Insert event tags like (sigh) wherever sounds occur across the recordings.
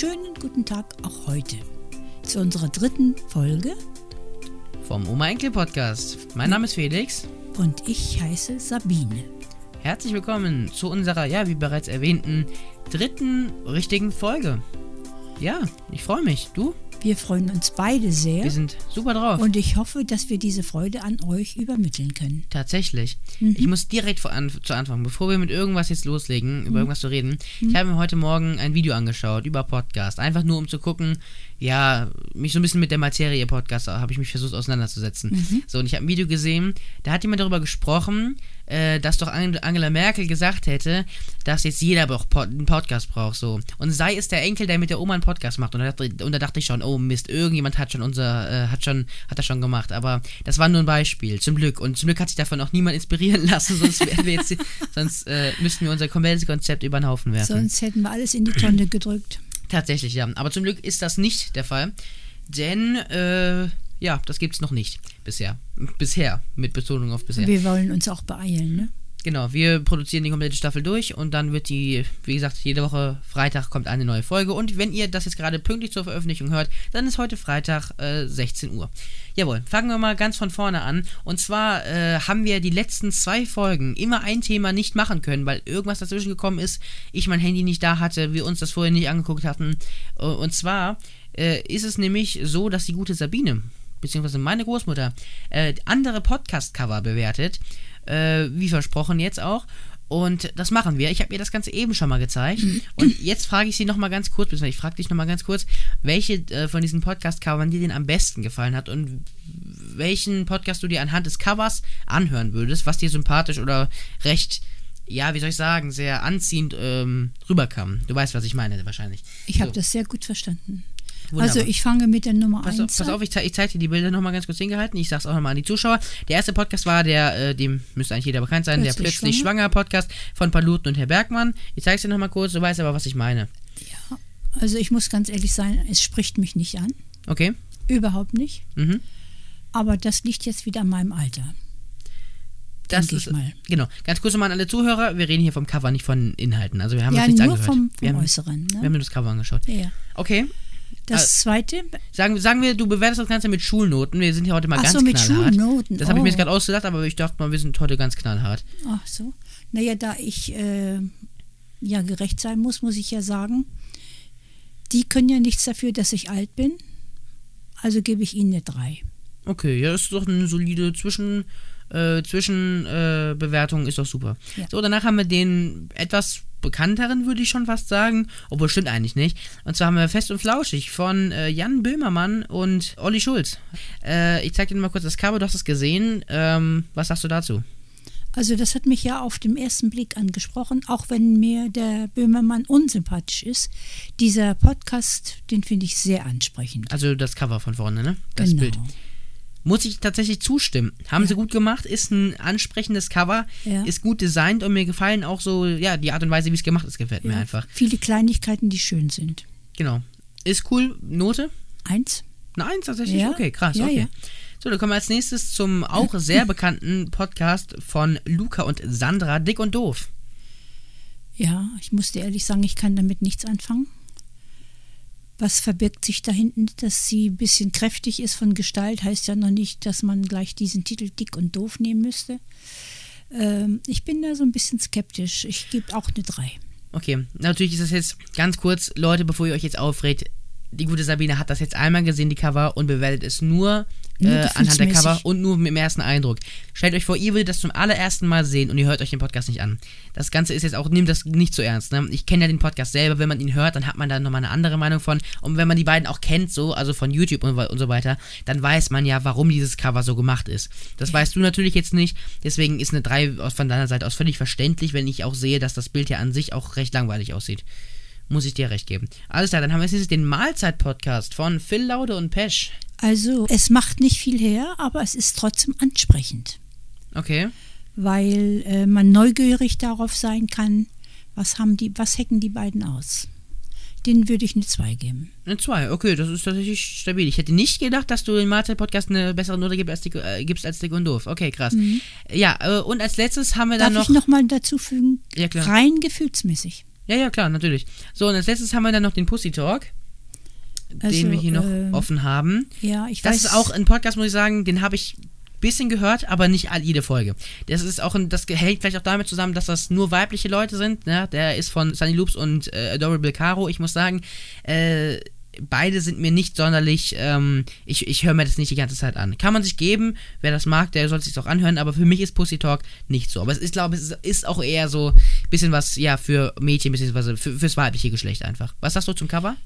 schönen guten Tag auch heute zu unserer dritten Folge. Vom Oma Enkel Podcast. Mein Name ist Felix. Und ich heiße Sabine. Herzlich willkommen zu unserer, ja, wie bereits erwähnten, dritten richtigen Folge. Ja, ich freue mich. Du? Wir freuen uns beide sehr. Wir sind super drauf. Und ich hoffe, dass wir diese Freude an euch übermitteln können. Tatsächlich. Mhm. Ich muss direkt vor an, zu Anfang, bevor wir mit irgendwas jetzt loslegen, über mhm. irgendwas zu reden, mhm. ich habe mir heute Morgen ein Video angeschaut über Podcast. Einfach nur, um zu gucken, ja, mich so ein bisschen mit der Materie Podcast habe ich mich versucht auseinanderzusetzen. Mhm. So, und ich habe ein Video gesehen, da hat jemand darüber gesprochen, äh, dass doch Angela Merkel gesagt hätte, dass jetzt jeder einen Podcast braucht, so. Und sei es der Enkel, der mit der Oma einen Podcast macht. Und da dachte, und da dachte ich schon, oh Mist, irgendjemand hat schon unser, äh, hat schon, hat das schon gemacht. Aber das war nur ein Beispiel, zum Glück. Und zum Glück hat sich davon auch niemand inspirieren (laughs) lassen, sonst jetzt, sonst äh, müssten wir unser komplettes Konzept über den Haufen werfen. Sonst hätten wir alles in die Tonne gedrückt. Tatsächlich, ja. Aber zum Glück ist das nicht der Fall. Denn, äh, ja, das gibt es noch nicht bisher. Bisher, mit Betonung auf bisher. Wir wollen uns auch beeilen, ne? Genau, wir produzieren die komplette Staffel durch und dann wird die, wie gesagt, jede Woche Freitag kommt eine neue Folge. Und wenn ihr das jetzt gerade pünktlich zur Veröffentlichung hört, dann ist heute Freitag äh, 16 Uhr. Jawohl, fangen wir mal ganz von vorne an. Und zwar äh, haben wir die letzten zwei Folgen immer ein Thema nicht machen können, weil irgendwas dazwischen gekommen ist, ich mein Handy nicht da hatte, wir uns das vorher nicht angeguckt hatten. Äh, und zwar äh, ist es nämlich so, dass die gute Sabine, beziehungsweise meine Großmutter, äh, andere Podcast-Cover bewertet äh, wie versprochen jetzt auch. Und das machen wir. Ich habe ihr das Ganze eben schon mal gezeigt. Und jetzt frage ich sie nochmal ganz kurz, ich frage dich nochmal ganz kurz, welche äh, von diesen Podcast-Covern dir denn am besten gefallen hat und welchen Podcast du dir anhand des Covers anhören würdest, was dir sympathisch oder recht, ja, wie soll ich sagen, sehr anziehend ähm, rüberkam. Du weißt, was ich meine, wahrscheinlich. Ich habe so. das sehr gut verstanden. Wunderbar. Also ich fange mit der Nummer 1 an. Pass auf, ich, ich zeige dir die Bilder nochmal ganz kurz hingehalten. Ich sage es auch nochmal an die Zuschauer. Der erste Podcast war der, äh, dem müsste eigentlich jeder bekannt sein, plötzlich der Plötzlich schwanger. schwanger Podcast von Paluten und Herr Bergmann. Ich zeige es dir nochmal kurz, du weißt aber, was ich meine. Ja, also ich muss ganz ehrlich sein, es spricht mich nicht an. Okay. Überhaupt nicht. Mhm. Aber das liegt jetzt wieder an meinem Alter. Das ist, mal. Genau. Ganz kurz nochmal an alle Zuhörer, wir reden hier vom Cover, nicht von Inhalten. Also wir haben ja, uns nichts nur angehört. Vom, vom wir haben, Äußeren. Ne? Wir haben nur das Cover angeschaut. Ja. Okay, das zweite? Sagen, sagen wir, du bewertest das Ganze mit Schulnoten. Wir sind hier heute mal Ach ganz so, mit knallhart. Schulnoten. Das habe ich mir jetzt oh. gerade ausgedacht, aber ich dachte mal, wir sind heute ganz knallhart. Ach so. Naja, da ich äh, ja gerecht sein muss, muss ich ja sagen, die können ja nichts dafür, dass ich alt bin. Also gebe ich ihnen eine 3. Okay, ja, das ist doch eine solide Zwischen, äh, Zwischenbewertung, äh, ist doch super. Ja. So, danach haben wir den etwas bekannteren, würde ich schon fast sagen. Obwohl, stimmt eigentlich nicht. Und zwar haben wir Fest und Flauschig von äh, Jan Böhmermann und Olli Schulz. Äh, ich zeige dir mal kurz das Cover, du hast es gesehen. Ähm, was sagst du dazu? Also das hat mich ja auf den ersten Blick angesprochen, auch wenn mir der Böhmermann unsympathisch ist. Dieser Podcast, den finde ich sehr ansprechend. Also das Cover von vorne, ne? Das genau. Bild. Muss ich tatsächlich zustimmen. Haben ja. sie gut gemacht, ist ein ansprechendes Cover, ja. ist gut designt und mir gefallen auch so, ja, die Art und Weise, wie es gemacht ist, gefällt ja. mir einfach. Viele Kleinigkeiten, die schön sind. Genau. Ist cool. Note? Eins. Eine Eins tatsächlich? Okay, krass. okay. So, dann kommen wir als nächstes zum auch sehr (clears throat) bekannten Podcast von Luca und Sandra, Dick und Doof. Ja, ich muss dir ehrlich sagen, ich kann damit nichts anfangen. Was verbirgt sich da hinten? Dass sie ein bisschen kräftig ist von Gestalt, heißt ja noch nicht, dass man gleich diesen Titel dick und doof nehmen müsste. Ähm, ich bin da so ein bisschen skeptisch. Ich gebe auch eine 3. Okay, natürlich ist das jetzt ganz kurz, Leute, bevor ihr euch jetzt aufregt, die gute Sabine hat das jetzt einmal gesehen, die Cover, und bewertet es nur äh, anhand der Cover und nur mit dem ersten Eindruck. Stellt euch vor, ihr würdet das zum allerersten Mal sehen und ihr hört euch den Podcast nicht an. Das Ganze ist jetzt auch, nehmt das nicht so ernst. Ne? Ich kenne ja den Podcast selber, wenn man ihn hört, dann hat man da nochmal eine andere Meinung von. Und wenn man die beiden auch kennt, so, also von YouTube und, und so weiter, dann weiß man ja, warum dieses Cover so gemacht ist. Das weißt du natürlich jetzt nicht, deswegen ist eine 3 von deiner Seite aus völlig verständlich, wenn ich auch sehe, dass das Bild ja an sich auch recht langweilig aussieht muss ich dir recht geben. Alles klar, dann haben wir jetzt den Mahlzeit-Podcast von Phil Laude und Pesch. Also, es macht nicht viel her, aber es ist trotzdem ansprechend. Okay. Weil äh, man neugierig darauf sein kann, was haben die, was hacken die beiden aus. Den würde ich eine 2 geben. Eine 2, okay, das ist tatsächlich stabil. Ich hätte nicht gedacht, dass du im Mahlzeit-Podcast eine bessere Note gibst als, die, äh, gibst als Dick und Doof. Okay, krass. Mhm. Ja, äh, und als letztes haben wir Darf dann noch. Darf ich nochmal dazu fügen? Ja, klar. Rein gefühlsmäßig. Ja, ja, klar, natürlich. So, und als letztes haben wir dann noch den Pussy Talk, Also, den wir hier noch äh, offen haben. Ja, ich Das weiß. ist auch ein Podcast, muss ich sagen, den habe ich ein bisschen gehört, aber nicht all, jede Folge. Das ist auch ein, das hängt vielleicht auch damit zusammen, dass das nur weibliche Leute sind. Ne? Der ist von Sunny Loops und äh, Adorable Caro. Ich muss sagen, äh, beide sind mir nicht sonderlich. Ähm, ich ich höre mir das nicht die ganze Zeit an. Kann man sich geben, wer das mag, der soll sich auch anhören. Aber für mich ist Pussy Talk nicht so. Aber es ist, glaube ich, es ist auch eher so ein bisschen was, ja, für Mädchen, beziehungsweise für, fürs weibliche Geschlecht einfach. Was sagst du zum Cover?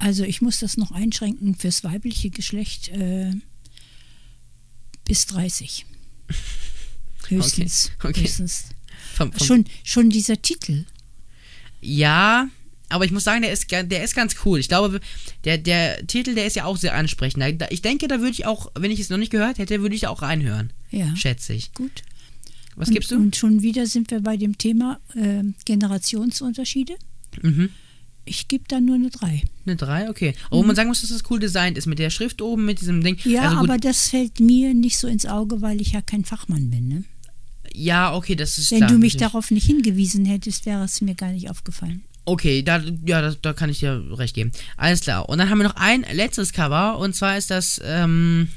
Also ich muss das noch einschränken fürs weibliche Geschlecht äh, bis 30. (laughs) Höchstens. Okay, okay. Höchstens. Vom, vom, Schon, schon dieser Titel. Ja, aber ich muss sagen, der ist, der ist ganz cool. Ich glaube, der, der Titel, der ist ja auch sehr ansprechend. Ich denke, da würde ich auch, wenn ich es noch nicht gehört hätte, würde ich auch reinhören. Ja. Schätze ich. Gut. Was und, gibst du? Und schon wieder sind wir bei dem Thema äh, Generationsunterschiede. Mhm. Ich gebe da nur eine 3. Eine 3, okay. Obwohl man sagen muss, dass das cool designt ist. Mit der Schrift oben, mit diesem Ding. Ja, also aber das fällt mir nicht so ins Auge, weil ich ja kein Fachmann bin. Ne? Ja, okay, das ist Wenn klar, du mich natürlich. darauf nicht hingewiesen hättest, wäre es mir gar nicht aufgefallen. Okay, da, ja, da, da kann ich dir recht geben. Alles klar. Und dann haben wir noch ein letztes Cover. Und zwar ist das, ähm,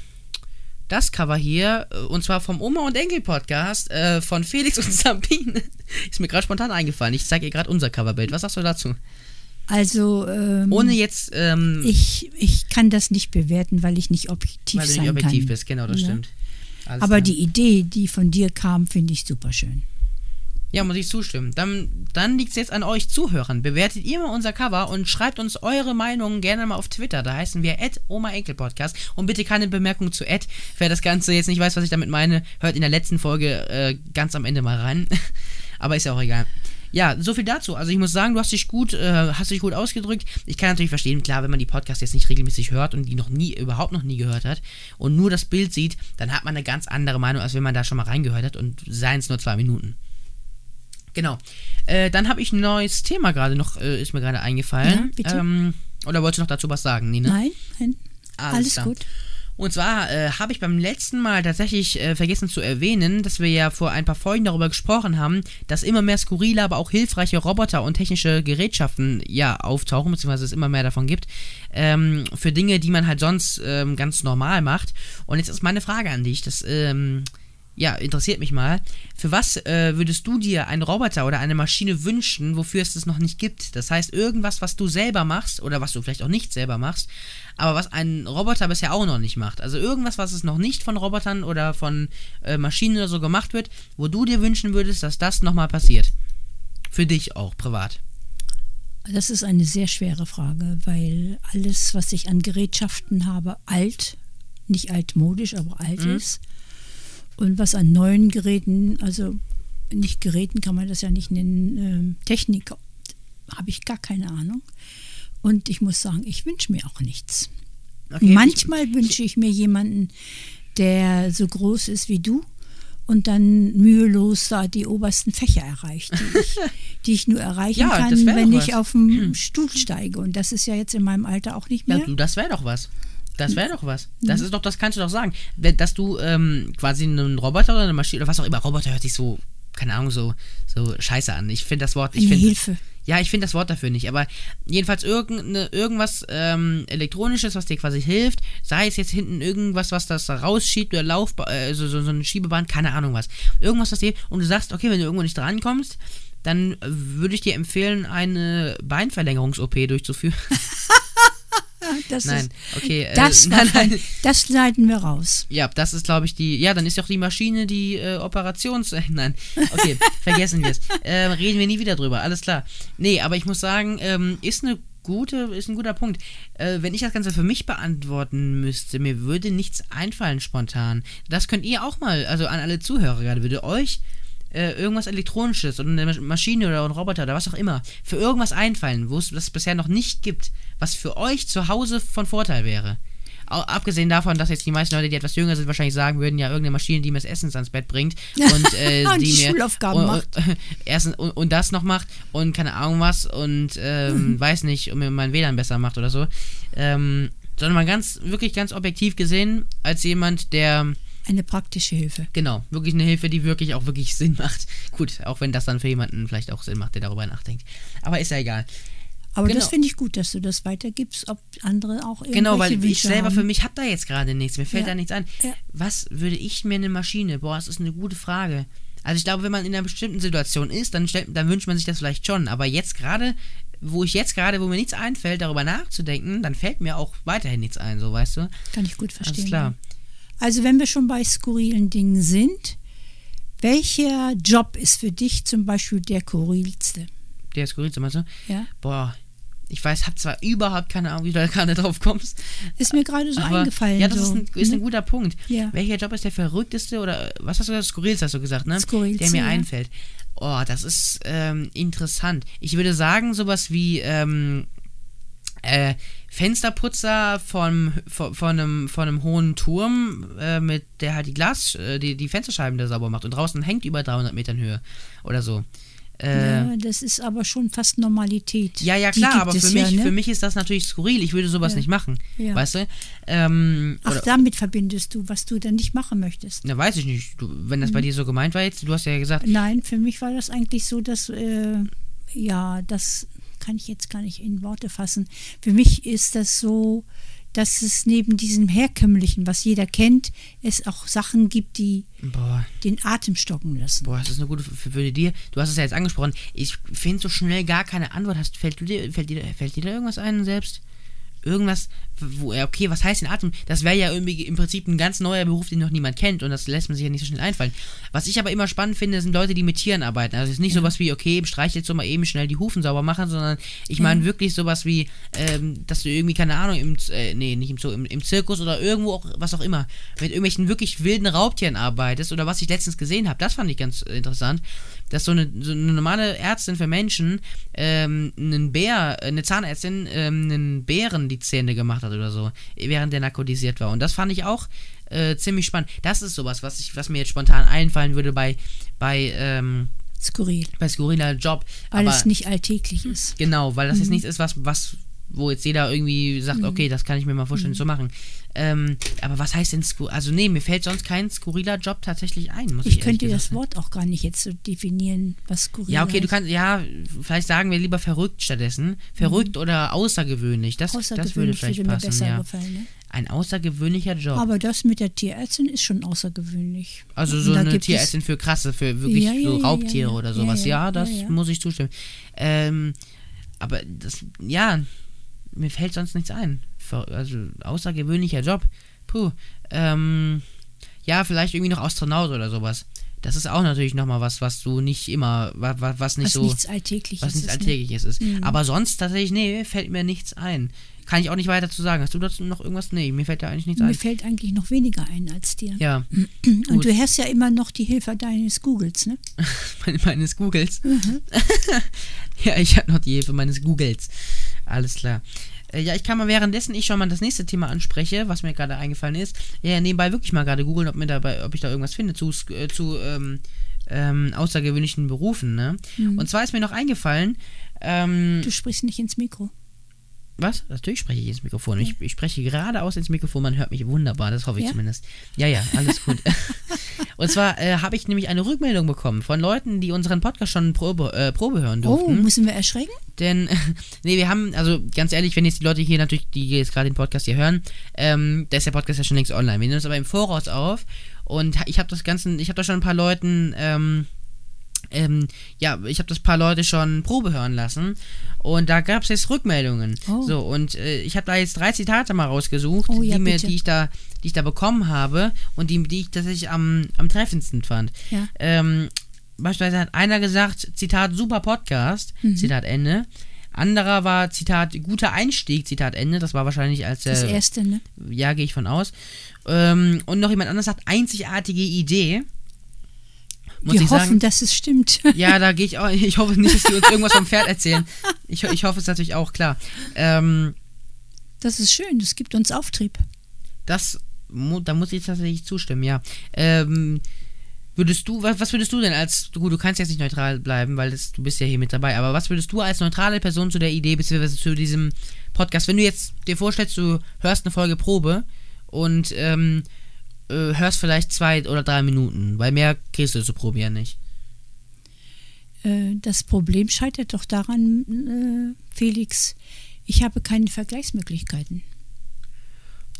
das Cover hier. äh, Und zwar vom Oma und Enkel Podcast äh, von Felix und (laughs) Sabine. Ist mir gerade spontan eingefallen. Ich zeige ihr gerade unser Coverbild. Was sagst du dazu? Also, ähm, Ohne jetzt, ähm, ich, ich kann das nicht bewerten, weil ich nicht objektiv weil du nicht objektiv kann. bist. Genau, das Ja. stimmt. Alles Aber klar. die Idee, die von dir kam, finde ich super schön. Ja, muss ich zustimmen. Dann, dann liegt es jetzt an euch Zuhörern. Bewertet ihr mal unser Cover und schreibt uns eure Meinungen gerne mal auf Twitter. Da heißen wir Podcast Und bitte keine Bemerkung zu Ed. Wer das Ganze jetzt nicht weiß, was ich damit meine, hört in der letzten Folge äh, ganz am Ende mal rein. (laughs) Aber ist ja auch egal. Ja, so viel dazu. Also ich muss sagen, du hast dich gut, äh, hast dich gut ausgedrückt. Ich kann natürlich verstehen, klar, wenn man die Podcasts jetzt nicht regelmäßig hört und die noch nie, überhaupt noch nie gehört hat und nur das Bild sieht, dann hat man eine ganz andere Meinung, als wenn man da schon mal reingehört hat und seien es nur zwei Minuten. Genau. Äh, dann habe ich ein neues Thema gerade noch, äh, ist mir gerade eingefallen. Ja, bitte. Ähm, oder wolltest du noch dazu was sagen, Nina? Nein, nein, Alles alles, gut. Und zwar äh, habe ich beim letzten Mal tatsächlich äh, vergessen zu erwähnen, dass wir ja vor ein paar Folgen darüber gesprochen haben, dass immer mehr skurrile, aber auch hilfreiche Roboter und technische Gerätschaften ja auftauchen, beziehungsweise es immer mehr davon gibt, ähm, für Dinge, die man halt sonst ähm, ganz normal macht. Und jetzt ist meine Frage an dich, das ähm, ja, interessiert mich mal. Für was äh, würdest du dir einen Roboter oder eine Maschine wünschen, wofür es das noch nicht gibt? Das heißt, irgendwas, was du selber machst oder was du vielleicht auch nicht selber machst, aber was ein Roboter bisher auch noch nicht macht. Also irgendwas, was es noch nicht von Robotern oder von äh, Maschinen oder so gemacht wird, wo du dir wünschen würdest, dass das nochmal passiert. Für dich auch, privat. Das ist eine sehr schwere Frage, weil alles, was ich an Gerätschaften habe, alt, nicht altmodisch, aber alt Mhm. ist. Und was an neuen Geräten, also nicht Geräten kann man das ja nicht nennen, ähm, Technik, habe ich gar keine Ahnung. Und ich muss sagen, ich wünsche mir auch nichts. Okay, Manchmal wünsche ich mir jemanden, der so groß ist wie du und dann mühelos da die obersten Fächer erreicht, die ich, (laughs) die ich nur erreichen Ja, kann, wenn ich was. auf dem Stuhl steige. Und das ist ja jetzt in meinem Alter auch nicht Ja, mehr. du, das wäre doch was. Das wäre doch was. Das ist doch, das kannst du doch sagen. Dass du ähm, quasi einen Roboter oder eine Maschine oder was auch immer, Roboter hört sich so, keine Ahnung, so, so scheiße an. Ich finde das Wort, ich finde. Hilfe. Ja, ich finde das Wort dafür nicht, aber jedenfalls irgendeine, irgendwas ähm, Elektronisches, was dir quasi hilft, sei es jetzt hinten irgendwas, was das da rausschiebt oder Laufbahn, äh, so, so, so eine Schiebebahn, keine Ahnung was. Irgendwas, was dir, und du sagst, okay, wenn du irgendwo nicht drankommst, dann äh, würde ich dir empfehlen, eine Beinverlängerungs-OP durchzuführen. (laughs) Das, Nein, ist, okay. äh, das, (laughs) nein, davon- nein. das leiten wir raus. Ja, das ist, glaube ich, die. Ja, dann ist doch die Maschine die äh, Operations. Äh, (laughs) nein, okay, vergessen wir es. Äh, reden wir nie wieder drüber, alles klar. Nee, aber ich muss sagen, ähm, ist eine gute, ist ein guter Punkt. Äh, wenn ich das Ganze für mich beantworten müsste, mir würde nichts einfallen spontan. Das könnt ihr auch mal, also an alle Zuhörer gerade, würde euch äh, irgendwas Elektronisches oder eine Masch- Maschine oder ein Roboter oder was auch immer für irgendwas einfallen, wo es das bisher noch nicht gibt, was für euch zu Hause von Vorteil wäre. Abgesehen davon, dass jetzt die meisten Leute, die etwas jünger sind, wahrscheinlich sagen würden, ja, irgendeine Maschine, die mir das Essen ans Bett bringt und, (laughs) äh, Und die, die mir Schulaufgaben und, macht. Und, (laughs) erstens, und, und das noch macht und keine Ahnung was und ähm, (laughs) weiß nicht, und mir mein WLAN besser macht oder so. Ähm, sondern mal ganz, wirklich ganz objektiv gesehen, als jemand, der Eine praktische Hilfe. Genau, wirklich eine Hilfe, die wirklich auch wirklich Sinn macht. Gut, auch wenn das dann für jemanden vielleicht auch Sinn macht, der darüber nachdenkt. Aber ist ja egal. Aber Genau. das finde ich gut, dass du das weitergibst, ob andere auch irgendwelche Genau, weil ich Wünsche selber haben. für mich habe da jetzt gerade nichts. Mir fällt Ja. da nichts ein. Ja. Was würde ich mir eine Maschine? Boah, das ist eine gute Frage. Also ich glaube, wenn man in einer bestimmten Situation ist, dann, stellt, dann wünscht man sich das vielleicht schon. Aber jetzt gerade, wo ich jetzt gerade, wo mir nichts einfällt, darüber nachzudenken, dann fällt mir auch weiterhin nichts ein, so weißt du? Kann ich gut verstehen. Alles klar. Also wenn wir schon bei skurrilen Dingen sind, welcher Job ist für dich zum Beispiel der skurrilste? Der ist skurril, meinst du? Ja? Boah, ich weiß, hab zwar überhaupt keine Ahnung, wie du da gerade drauf kommst. Ist mir gerade so aber eingefallen. ja, das so, ist, ein, ist ein ne? guter Punkt. Ja. Welcher Job ist der verrückteste oder was hast du gesagt? Skurrilste hast du gesagt, ne? Skurrilste, Der mir ja. einfällt. Oh, das ist ähm, interessant. Ich würde sagen, sowas wie ähm, äh, Fensterputzer von, von, von, einem, von einem hohen Turm, äh, mit der halt die Glas, äh, die, die Fensterscheiben da sauber macht und draußen hängt über 300 Metern Höhe oder so. Äh, Ja, das ist aber schon fast Normalität. ja, ja, klar, aber für mich, ja, ne? für mich ist das natürlich skurril. Ich würde sowas Ja. nicht machen. Ja. Weißt du? Ähm, Ach, damit verbindest du, was du dann nicht machen möchtest. Na, weiß ich nicht. Du, wenn das bei Mhm. dir so gemeint war jetzt, du hast ja gesagt, Nein, für mich war das eigentlich so, dass, äh, ja, das kann ich jetzt gar nicht in Worte fassen. Für mich ist das so, dass es neben diesem herkömmlichen, was jeder kennt, es auch Sachen gibt, die boah, den Atem stocken lassen. boah, das ist eine gute für, für dir. Du hast es ja jetzt angesprochen. Ich finde so schnell gar keine Antwort. Hast, fällt, du dir, fällt, dir, fällt dir da irgendwas ein selbst? Irgendwas, wo, ja, okay, was heißt denn Atem? Das wäre ja irgendwie im Prinzip ein ganz neuer Beruf, den noch niemand kennt und das lässt man sich ja nicht so schnell einfallen. Was ich aber immer spannend finde, sind Leute, die mit Tieren arbeiten. Also es ist nicht sowas wie, okay, streich jetzt so mal eben schnell die Hufen sauber machen, sondern ich meine wirklich sowas wie, ähm, dass du irgendwie, keine Ahnung, im, äh, nee, nicht im Zoo, im, im Zirkus oder irgendwo auch, was auch immer, mit irgendwelchen wirklich wilden Raubtieren arbeitest oder was ich letztens gesehen habe, das fand ich ganz äh, interessant, dass so eine, so eine normale Ärztin für Menschen ähm, einen Bär, äh, eine Zahnärztin, ähm, einen Bären die Zähne gemacht hat oder so, während der narkotisiert war. Und das fand ich auch äh, ziemlich spannend. Das ist sowas, was, ich, was mir jetzt spontan einfallen würde bei, bei, ähm, Skurril, bei skurriler Job. weil Aber es nicht alltäglich ist. Genau, weil das jetzt nichts ist, was, was, wo jetzt jeder irgendwie sagt, okay, das kann ich mir mal vorstellen zu machen. Ähm, aber was heißt denn skur Also nee, mir fällt sonst kein skurriler Job tatsächlich ein, muss ich, Ich könnte das sagen. Wort auch gar nicht jetzt so definieren, was skurril Ja, okay, du heißt. kannst, ja, vielleicht sagen wir lieber verrückt stattdessen. Verrückt oder außergewöhnlich. Das, das würde Mhm. Außergewöhnlich vielleicht würde mir passen, besser ja. gefallen. Ne? Ein außergewöhnlicher Job. Aber das mit der Tierärztin ist schon außergewöhnlich. also so eine Tierärztin für krasse, für wirklich Ja, ja, so Raubtiere oder sowas. Ja, das muss ich zustimmen. Ähm, aber das, ja, mir fällt sonst nichts ein. Also außergewöhnlicher Job. Puh. Ähm, ja, vielleicht irgendwie noch Astronaut oder sowas. Das ist auch natürlich nochmal was, was du nicht immer, was, was nicht was so, nichts Alltägliches was nichts ist. ne? Alltägliches ist. Mhm. Aber sonst tatsächlich, nee, fällt mir nichts ein. Kann ich auch nicht weiter zu sagen. Hast du dazu noch irgendwas? Nee, mir fällt da eigentlich nichts Mir ein. fällt eigentlich noch weniger ein als dir. Ja, (clears throat) Und gut. du hast ja immer noch die Hilfe deines Googles, ne? (laughs) Me- meines Googles. Mhm. (laughs) ja, ich habe noch die Hilfe meines Googles. Alles klar. Äh, Ja, ich kann mal währenddessen ich schon mal das nächste Thema anspreche, was mir gerade eingefallen ist. Ja, nebenbei wirklich mal gerade googeln, ob mir dabei, ob ich da irgendwas finde zu, äh, zu ähm, ähm, außergewöhnlichen Berufen, ne? Mhm. Und zwar ist mir noch eingefallen, ähm, Du sprichst nicht ins Mikro. Was? Natürlich spreche ich ins Mikrofon. Ich, ich spreche geradeaus ins Mikrofon, man hört mich wunderbar, das hoffe ich Ja? zumindest. Ja, ja, alles gut. (laughs) (laughs) Und zwar äh, habe ich nämlich eine Rückmeldung bekommen von Leuten, die unseren Podcast schon Probe, äh, Probe hören Oh, durften. müssen wir erschrecken? Denn, (laughs) nee, wir haben, also ganz ehrlich, wenn jetzt die Leute hier natürlich, die jetzt gerade den Podcast hier hören, ähm, da ist der Podcast ja schon längst online. Wir nehmen das aber im Voraus auf und ich habe das Ganze, ich habe da schon ein paar Leuten, ähm, ähm, ja, ich habe das paar Leute schon Probe hören lassen und da gab es jetzt Rückmeldungen. Oh. So, und äh, ich habe da jetzt drei Zitate mal rausgesucht, Oh, ja, die, mir, bitte. die, ich da, die ich da bekommen habe und die, die ich tatsächlich am, am treffendsten fand. Ja. Ähm, beispielsweise hat einer gesagt, Zitat, super Podcast, Mhm. Zitat Ende. Anderer war, Zitat, guter Einstieg, Zitat Ende. Das war wahrscheinlich als Das äh, erste, ne? ja, gehe ich von aus. Ähm, und noch jemand anderes sagt, einzigartige Idee. Muss Wir ich hoffen, sagen. dass es stimmt. (laughs) Ja, da gehe ich auch. Ich hoffe nicht, dass die uns irgendwas vom Pferd erzählen. Ich, ich hoffe es natürlich auch, klar. Ähm, Das ist schön, das gibt uns Auftrieb. das, da muss ich tatsächlich zustimmen, ja. Ähm, würdest du, was, was würdest du denn als, gut, du kannst jetzt nicht neutral bleiben, weil das, du bist ja hier mit dabei, aber was würdest du als neutrale Person zu der Idee, beziehungsweise zu diesem Podcast, wenn du jetzt dir vorstellst, du hörst eine Folge Probe und, ähm, äh, hörst vielleicht zwei oder drei Minuten, weil mehr kriegst du zu probieren nicht. Äh, das Problem scheitert doch daran, äh, Felix, ich habe keine Vergleichsmöglichkeiten.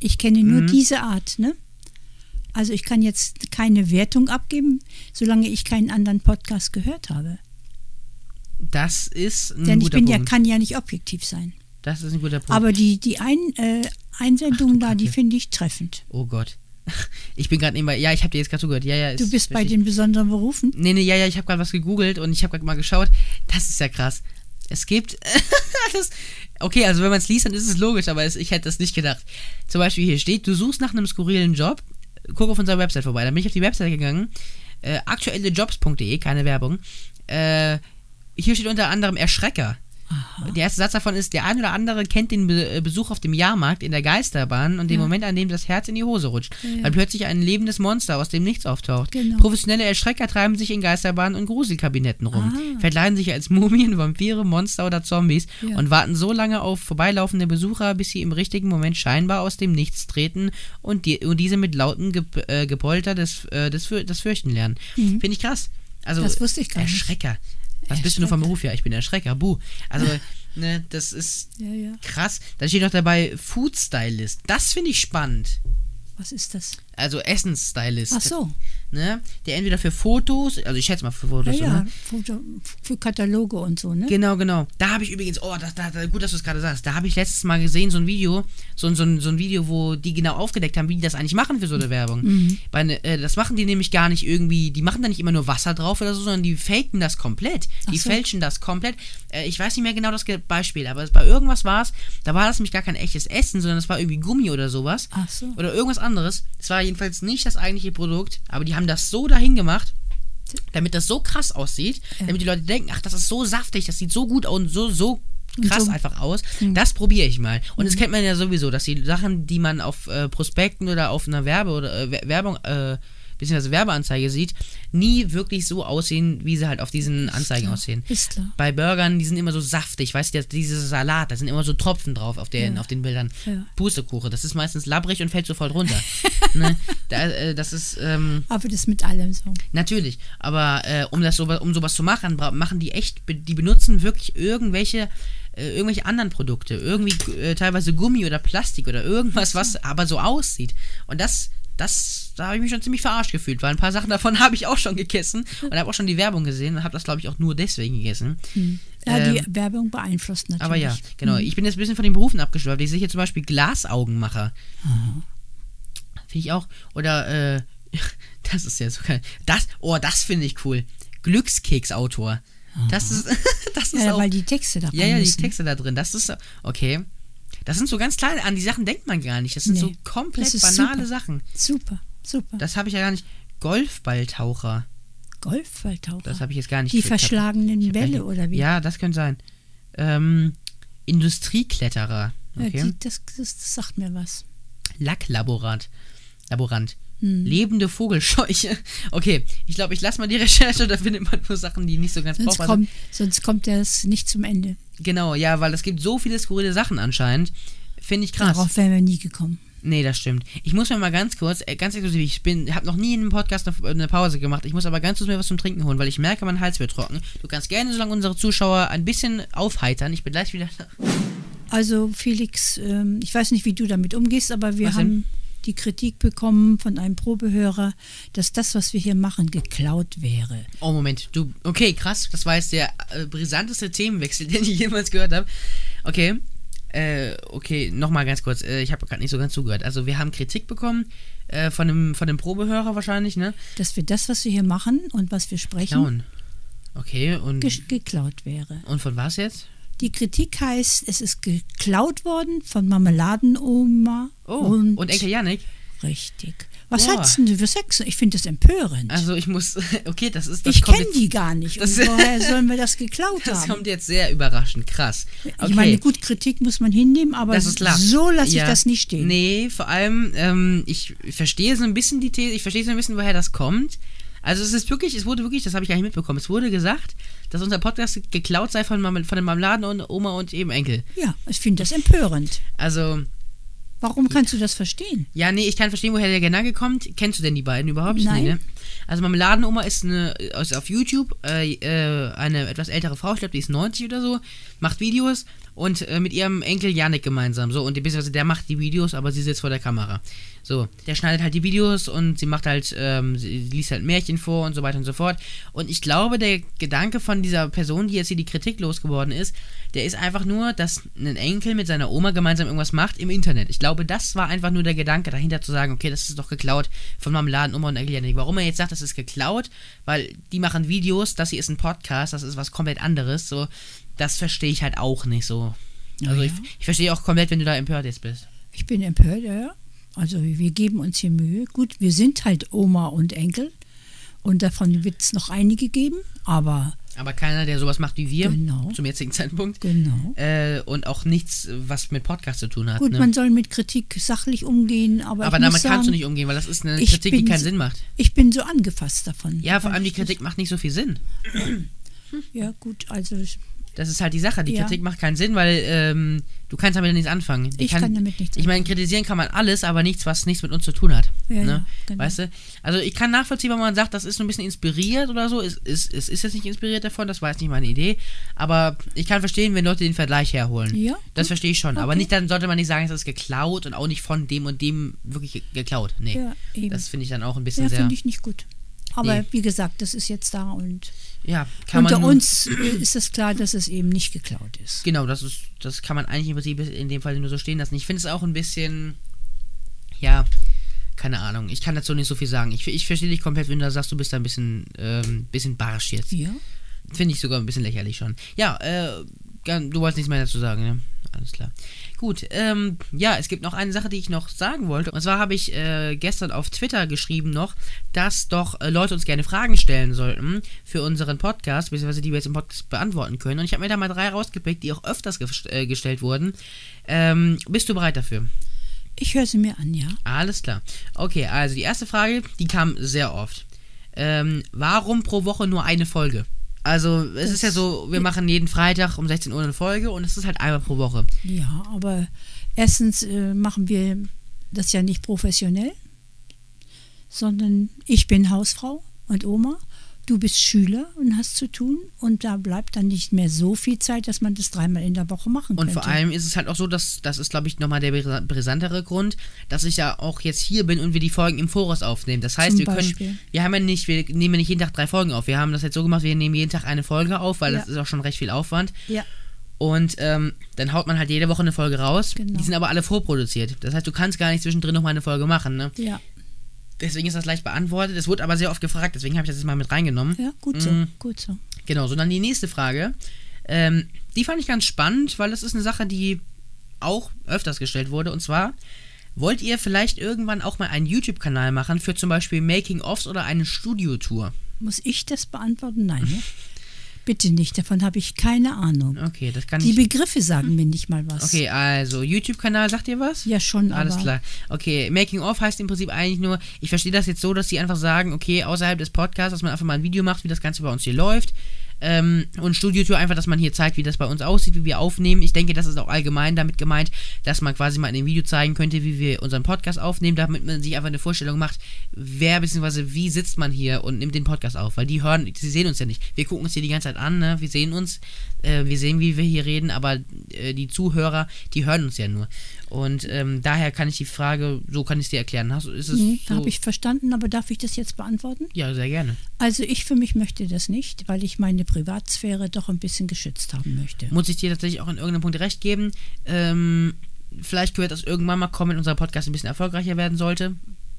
Ich kenne nur Mhm. diese Art, ne? Also ich kann jetzt keine Wertung abgeben, solange ich keinen anderen Podcast gehört habe. Das ist ein Denn ich guter bin ja, Punkt. kann ja nicht objektiv sein. das ist ein guter Punkt. Aber die, die ein, äh, Einsendungen da, die finde ich treffend. oh Gott. (laughs) Ich bin gerade nebenbei. Ja, ich habe dir jetzt gerade zugehört. Ja, ja. Du ist bist bei den besonderen Berufen. Nee, nee, ja, ja, ich habe gerade was gegoogelt und ich habe gerade mal geschaut. Das ist ja krass. Es gibt. (laughs) das, okay, also wenn man es liest, dann ist es logisch, aber es, ich hätte das nicht gedacht. Zum Beispiel hier steht, du suchst nach einem skurrilen Job. Guck auf unserer Website vorbei. Dann bin ich auf die Website gegangen. Äh, aktuellejobs.de, keine Werbung. Äh, hier steht unter anderem Erschrecker. Der erste Satz davon ist, der ein oder andere kennt den Be äh, Besuch auf dem Jahrmarkt in der Geisterbahn und den Ja. Moment, an dem das Herz in die Hose rutscht, Ja, weil plötzlich ein lebendes Monster aus dem Nichts auftaucht. Genau. Professionelle Erschrecker treiben sich in Geisterbahnen und Gruselkabinetten rum, Ah. verkleiden sich als Mumien, Vampire, Monster oder Zombies Ja. und warten so lange auf vorbeilaufende Besucher, bis sie im richtigen Moment scheinbar aus dem Nichts treten und, die, und diese mit lautem Gep äh, Gepolter des, äh, des, Für- das Fürchten lernen. Finde ich krass. Also, Mhm. Das wusste ich gar nicht. Erschrecker. Was bist du nur vom. Beruf? Ja, ich bin Erschrecker. Buh. Also, (laughs) ne, das ist Ja, ja. krass. Da steht noch dabei Food Stylist. Das finde ich spannend. Was ist das? Also Essensstylist. Ach so. Ne? Der entweder für Fotos, also ich schätze mal für Ja, Fotos, ja. ne? Foto, für Kataloge und so, ne? Genau, genau. Da habe ich übrigens, oh, das, da, da, gut, dass du es gerade sagst. Da habe ich letztes Mal gesehen, so ein Video, so, ein- so, so ein Video, wo die genau aufgedeckt haben, wie die das eigentlich machen für so eine Werbung. Mhm. Ne- äh, das machen die nämlich gar nicht irgendwie, die machen da nicht immer nur Wasser drauf oder so, sondern die faken das komplett. Die so. fälschen das komplett. Äh, ich weiß nicht mehr genau das Beispiel, aber bei irgendwas war es, da war das nämlich gar kein echtes Essen, sondern das war irgendwie Gummi oder sowas. Ach so. Oder irgendwas anderes. Es war jedenfalls nicht das eigentliche Produkt, aber die haben das so dahin gemacht, damit das so krass aussieht, Ja. damit die Leute denken, ach, das ist so saftig, das sieht so gut und so, so krass so- einfach aus. Mhm. Das probiere ich mal. Und das kennt man ja sowieso, dass die Sachen, die man auf äh, Prospekten oder auf einer Werbe oder äh, Wer- Werbung, äh, beziehungsweise Werbeanzeige sieht, nie wirklich so aussehen, wie sie halt auf diesen Anzeigen aussehen. Ist klar. Bei Burgern, die sind immer so saftig, weißt du, dieser Salat, da sind immer so Tropfen drauf auf den, Ja. auf den Bildern. Ja. Pustekuche, das ist meistens labbrig und fällt sofort runter. (laughs) ne? da, äh, das ist, ähm, Aber das mit allem so. Natürlich, aber äh, um das so, um sowas zu machen, machen die echt, die benutzen wirklich irgendwelche äh, irgendwelche anderen Produkte, irgendwie äh, teilweise Gummi oder Plastik oder irgendwas, was aber so aussieht. Und das das da habe ich mich schon ziemlich verarscht gefühlt, weil ein paar Sachen davon (laughs) habe ich auch schon gegessen und habe auch schon die Werbung gesehen und habe das glaube ich auch nur deswegen gegessen. Ja, die Ähm, Werbung beeinflusst natürlich. aber ja, genau. Ich bin jetzt ein bisschen von den Berufen abgeschweift. Ich sehe hier zum Beispiel Glasaugenmacher. Finde ich auch. Oder, äh, (laughs) das ist ja so geil. Das, oh, das finde ich cool. Glückskeksautor. Das ist, (laughs) das ist Ja, auch. weil die Texte da ja, ja, die. Texte da drin. Das ist, okay. Das sind so ganz kleine, an die Sachen denkt man gar nicht. Das sind so Nee, komplett das ist banale super. Sachen. Super, super. Das habe ich ja gar nicht. Golfballtaucher. Golfballtaucher. Das habe ich jetzt gar nicht Die verschlagenen hab Bälle nicht- oder wie? Ja, das könnte sein. Ähm, Industriekletterer. Ja, Okay. die, das, das, das sagt mir was. Lacklaborant. Laborant. Hm. Lebende Vogelscheuche. (laughs) Okay, ich glaube, ich lasse mal die Recherche, da findet man nur Sachen, die nicht so ganz Sonst brauchbar kommt, sonst kommt das nicht zum Ende. sind. Genau, ja, weil es gibt so viele skurrile Sachen anscheinend. Finde ich krass. Darauf wären wir nie gekommen. Nee, das stimmt. Ich muss mir mal ganz kurz, äh, ganz exklusiv, ich bin, habe noch nie in einem Podcast eine, eine Pause gemacht. Ich muss aber ganz kurz mir was zum Trinken holen, weil ich merke, mein Hals wird trocken. Du kannst gerne, solange unsere Zuschauer ein bisschen aufheitern. Ich bin gleich wieder da. Also Felix, ähm, ich weiß nicht, wie du damit umgehst, aber wir Was denn? haben die Kritik bekommen von einem Probehörer, dass das, was wir hier machen, geklaut wäre. Oh, Moment. Du, okay, krass. Das war jetzt der äh, brisanteste Themenwechsel, (laughs) den ich jemals gehört habe. Okay. Äh, okay, nochmal ganz kurz. Äh, ich habe gerade nicht so ganz zugehört. Also, wir haben Kritik bekommen äh, von, dem, von dem Probehörer wahrscheinlich, ne? Dass wir das, was wir hier machen und was wir sprechen, Klauen. Okay, und, ge geklaut wäre. und von was jetzt? Die Kritik heißt, es ist geklaut worden von Marmeladenoma Oh, und, und, Enkel Janik? Richtig. Was Boah. hat's denn für Sex? Ich finde das empörend. Also, ich muss. (laughs) Okay, das ist. Das ich kenne die gar nicht. das- und (laughs) woher sollen wir das geklaut Das haben? kommt jetzt sehr überraschend, krass. Okay. Ich meine, gut, Kritik muss man hinnehmen, aber Das so lasse Ja. ich das nicht stehen. Nee, vor allem, ähm, ich verstehe so ein bisschen die These, ich verstehe so ein bisschen, woher das kommt. Also es ist wirklich, es wurde wirklich, das habe ich gar nicht mitbekommen, es wurde gesagt, dass unser Podcast geklaut sei von, von den Marmeladen und Oma und eben Enkel. Ja, ich finde das empörend. Also, Warum kannst du das verstehen? Ja, nee, ich kann verstehen, woher der Gedanke kommt. Kennst du denn die beiden überhaupt? Nein. Nee, ne? Also Marmeladenoma ist eine, ist auf YouTube äh, äh, eine etwas ältere Frau, ich glaube, die ist 90 oder so, macht Videos und äh, mit ihrem Enkel Janik gemeinsam. So, und beziehungsweise der macht die Videos, aber sie sitzt vor der Kamera. So, der schneidet halt die Videos und sie macht halt, ähm, sie liest halt Märchen vor und so weiter und so fort. Und ich glaube, der Gedanke von dieser Person, die jetzt hier die Kritik losgeworden ist, der ist einfach nur, dass ein Enkel mit seiner Oma gemeinsam irgendwas macht im Internet. Ich glaube, das war einfach nur der Gedanke dahinter zu sagen, okay, das ist doch geklaut von Marmeladenoma und Enkel Janik. Warum er jetzt sagt, das ist geklaut, weil die machen Videos, das hier ist ein Podcast, das ist was komplett anderes, so, das verstehe ich halt auch nicht so. Also Ja, ich, ich verstehe auch komplett, wenn du da empört jetzt bist. Ich bin empört, ja, ja. Also wir geben uns hier Mühe. Gut, wir sind halt Oma und Enkel und davon wird es noch einige geben, aber Aber keiner, der sowas macht wie wir, Genau. zum jetzigen Zeitpunkt. genau. Äh, und auch nichts, was mit Podcast zu tun hat. Gut, ne? man soll mit Kritik sachlich umgehen, aber, Aber damit muss kannst du sagen, nicht umgehen, weil das ist eine Kritik, die bin keinen so- Sinn macht. Ich bin so angefasst davon. Ja, vor allem die Kritik macht nicht so viel Sinn. Ja, gut, also Das ist halt die Sache. Die Ja. Kritik macht keinen Sinn, weil ähm, du kannst damit nichts anfangen. Die Ich kann damit nichts Ich meine, kritisieren kann man alles, aber nichts, was nichts mit uns zu tun hat. Ja, ne? genau. Weißt du? Also ich kann nachvollziehen, wenn man sagt, das ist so ein bisschen inspiriert oder so. Es, es, es ist jetzt nicht inspiriert davon, das war jetzt nicht meine Idee. Aber ich kann verstehen, wenn Leute den Vergleich herholen. Ja, Das verstehe ich schon. Aber Okay. nicht, dann sollte man nicht sagen, es ist geklaut und auch nicht von dem und dem wirklich ge- geklaut. Nee. Ja, das finde ich dann auch ein bisschen ja, sehr. finde ich nicht gut. Aber Nee. wie gesagt, das ist jetzt da und Ja, unter uns äh, ist es klar, dass es eben nicht geklaut ist. Genau, das ist, das kann man eigentlich im Prinzip in dem Fall nur so stehen lassen. Ich finde es auch ein bisschen, ja, keine Ahnung. Ich kann dazu nicht so viel sagen. Ich, ich verstehe dich komplett, wenn du da sagst, du bist da ein bisschen, ähm, bisschen barsch jetzt. Ja, Finde ich sogar ein bisschen lächerlich schon. Ja, äh, du wolltest nichts mehr dazu sagen, ne? Alles klar. Gut, ähm, ja, es gibt noch eine Sache, die ich noch sagen wollte. Und zwar habe ich äh, gestern auf Twitter geschrieben noch, dass doch äh, Leute uns gerne Fragen stellen sollten für unseren Podcast, beziehungsweise die wir jetzt im Podcast beantworten können. Und ich habe mir da mal drei rausgepickt, die auch öfters gest äh, gestellt wurden. Ähm, bist du bereit dafür? ich höre sie mir an, ja. Alles klar. Okay, also die erste Frage, die kam sehr oft. Ähm, warum pro Woche nur eine Folge? Also, es ist ja so, wir machen jeden Freitag um 16 Uhr eine Folge und es ist halt einmal pro Woche. Ja, aber erstens äh, machen wir das ja nicht professionell, sondern ich bin Hausfrau und Oma, du bist Schüler und hast zu tun und da bleibt dann nicht mehr so viel Zeit, dass man das dreimal in der Woche machen Und könnte. vor allem ist es halt auch so, dass das ist, glaube ich, nochmal der brisa- brisantere Grund, dass ich ja auch jetzt hier bin und wir die Folgen im Voraus aufnehmen. Das heißt, Zum wir können, Beispiel. wir haben ja nicht, wir nehmen ja nicht jeden Tag drei Folgen auf. Wir haben das jetzt so gemacht, wir nehmen jeden Tag eine Folge auf, weil Ja. das ist auch schon recht viel Aufwand. ja, Und ähm, dann haut man halt jede Woche eine Folge raus. Genau. Die sind aber alle vorproduziert. Das heißt, du kannst gar nicht zwischendrin nochmal eine Folge machen. Ne? ja, Deswegen ist das leicht beantwortet. Es wurde aber sehr oft gefragt, deswegen habe ich das jetzt mal mit reingenommen. ja, gut so, Mm. gut so. Genau, so dann die nächste Frage. Ähm, die fand ich ganz spannend, weil das ist eine Sache, die auch öfters gestellt wurde. Und zwar, wollt ihr vielleicht irgendwann auch mal einen YouTube-Kanal machen für zum Beispiel Making-ofs oder eine Studiotour? Muss ich das beantworten? Nein, ne? (laughs) Bitte nicht, davon habe ich keine Ahnung. Okay, das kann Die ich. Begriffe sagen mir nicht mal was. Okay, also YouTube-Kanal, sagt ihr was? Ja, schon, Alles aber klar. Okay, Making of heißt im Prinzip eigentlich nur, ich verstehe das jetzt so, dass sie einfach sagen, okay, außerhalb des Podcasts, dass man einfach mal ein Video macht, wie das Ganze bei uns hier läuft. Ähm, und Studiotour einfach, dass man hier zeigt, wie das bei uns aussieht, wie wir aufnehmen. Ich denke, das ist auch allgemein damit gemeint, dass man quasi mal in dem Video zeigen könnte, wie wir unseren Podcast aufnehmen, damit man sich einfach eine Vorstellung macht, wer bzw. wie sitzt man hier und nimmt den Podcast auf. Weil die hören, sie sehen uns ja nicht. Wir gucken uns hier die ganze Zeit an, ne? wir sehen uns, äh, wir sehen, wie wir hier reden, aber äh, die Zuhörer, die hören uns ja nur. Und ähm, daher kann ich die Frage, so kann ich es dir erklären. Hast, ist es nee, so? habe ich verstanden, aber darf ich das jetzt beantworten? Ja, sehr gerne. Also ich für mich möchte das nicht, weil ich meine Privatsphäre doch ein bisschen geschützt haben möchte. Muss ich dir tatsächlich auch in irgendeinem Punkt recht geben. Ähm, vielleicht wird das irgendwann mal kommen, wenn unser Podcast ein bisschen erfolgreicher werden sollte.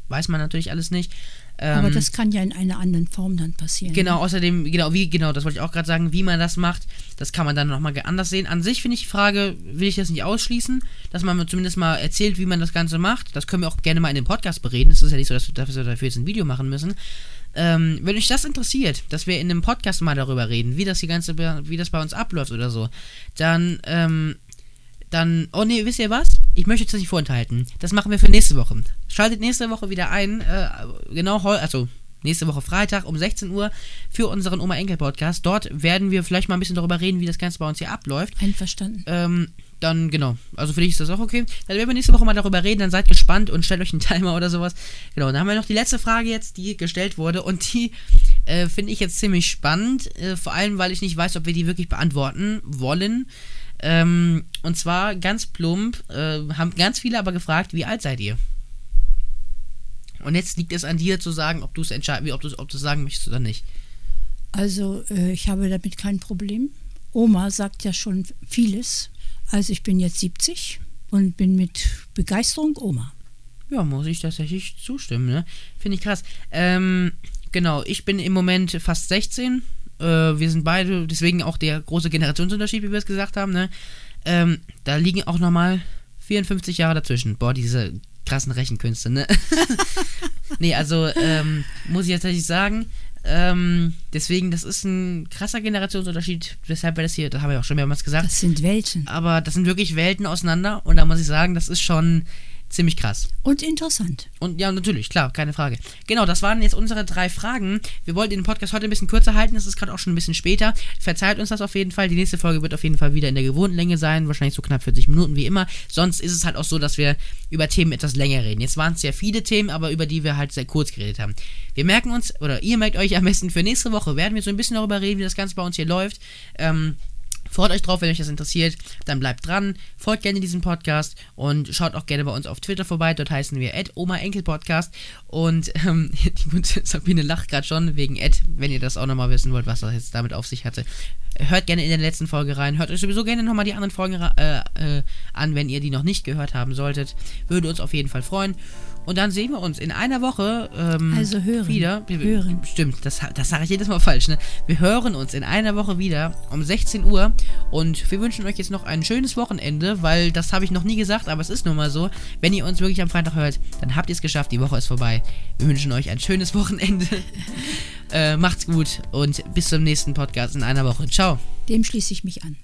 Weiß man natürlich alles nicht. Ähm, aber das kann ja in einer anderen Form dann passieren. Genau, außerdem, genau, wie, genau, das wollte ich auch gerade sagen, wie man das macht, das kann man dann nochmal anders sehen. An sich finde ich die Frage, will ich das nicht ausschließen, dass man mir zumindest mal erzählt, wie man das Ganze macht. Das können wir auch gerne mal in dem Podcast bereden. Es ist ja nicht so, dass wir dafür, dafür jetzt ein Video machen müssen. Ähm, wenn euch das interessiert, dass wir in einem Podcast mal darüber reden, wie das die ganze, wie das bei uns abläuft oder so, dann, ähm, dann, oh nee, wisst ihr was? Ich möchte das nicht vorenthalten. Das machen wir für nächste Woche. Schaltet nächste Woche wieder ein, äh, genau, also nächste Woche Freitag um 16 Uhr für unseren Oma-Enkel-Podcast. Dort werden wir vielleicht mal ein bisschen darüber reden, wie das Ganze bei uns hier abläuft. Einverstanden. Ähm, dann, genau. Also für dich ist das auch okay. Dann werden wir nächste Woche mal darüber reden. Dann seid gespannt und stellt euch einen Timer oder sowas. Genau, dann haben wir noch die letzte Frage jetzt, die gestellt wurde. Und die äh, finde ich jetzt ziemlich spannend. Äh, vor allem, weil ich nicht weiß, ob wir die wirklich beantworten wollen. Ähm, und zwar ganz plump, äh, haben ganz viele aber gefragt, wie alt seid ihr? Und jetzt liegt es an dir zu sagen, ob du es entscheiden, ob du ob du sagen möchtest oder nicht. Also äh, ich habe damit kein Problem. Oma sagt ja schon vieles. Also ich bin jetzt 70 und bin mit Begeisterung Oma. Ja, muss ich tatsächlich zustimmen, ne? Finde ich krass. Ähm, genau, ich bin im Moment fast 16. Äh, wir sind beide, deswegen auch der große Generationsunterschied, wie wir es gesagt haben, ne? Ähm, da liegen auch nochmal 54 Jahre dazwischen. Boah, diese krassen Rechenkünste, ne? (laughs) nee, also, ähm, muss ich jetzt tatsächlich sagen, ähm, deswegen, das ist ein krasser Generationsunterschied, weshalb wir das hier, da haben wir auch schon mehrmals gesagt. Das sind Welten. Aber das sind wirklich Welten auseinander und da muss ich sagen, das ist schon ziemlich krass. Und interessant. Und ja, natürlich, klar, keine Frage. Genau, das waren jetzt unsere drei Fragen. Wir wollten den Podcast heute ein bisschen kürzer halten, es ist gerade auch schon ein bisschen später. Verzeiht uns das auf jeden Fall. Die nächste Folge wird auf jeden Fall wieder in der gewohnten Länge sein, wahrscheinlich so knapp 40 Minuten wie immer. Sonst ist es halt auch so, dass wir über Themen etwas länger reden. Jetzt waren es sehr viele Themen, aber über die wir halt sehr kurz geredet haben. Wir merken uns, oder ihr merkt euch am besten für nächste Woche, werden wir so ein bisschen darüber reden, wie das Ganze bei uns hier läuft. Ähm, Freut euch drauf, wenn euch das interessiert. Dann bleibt dran, folgt gerne diesem Podcast und schaut auch gerne bei uns auf Twitter vorbei. Dort heißen wir Oma Enkel Podcast. Und ähm, (laughs) die gute Sabine lacht gerade schon wegen Ed, wenn ihr das auch nochmal wissen wollt, was das jetzt damit auf sich hatte. Hört gerne in der letzten Folge rein. Hört euch sowieso gerne nochmal die anderen Folgen äh, äh, an, wenn ihr die noch nicht gehört haben solltet. Würde uns auf jeden Fall freuen. Und dann sehen wir uns in einer Woche ähm, Also hören. wieder. Wir, Hören. Stimmt, das, das sage ich jedes Mal falsch. Ne? Wir hören uns in einer Woche wieder um 16 Uhr. Und wir wünschen euch jetzt noch ein schönes Wochenende, weil das habe ich noch nie gesagt, aber es ist nun mal so. Wenn ihr uns wirklich am Freitag hört, dann habt ihr es geschafft. Die Woche ist vorbei. Wir wünschen euch ein schönes Wochenende. (laughs) äh, macht's gut und bis zum nächsten Podcast in einer Woche. Ciao. Dem schließe ich mich an.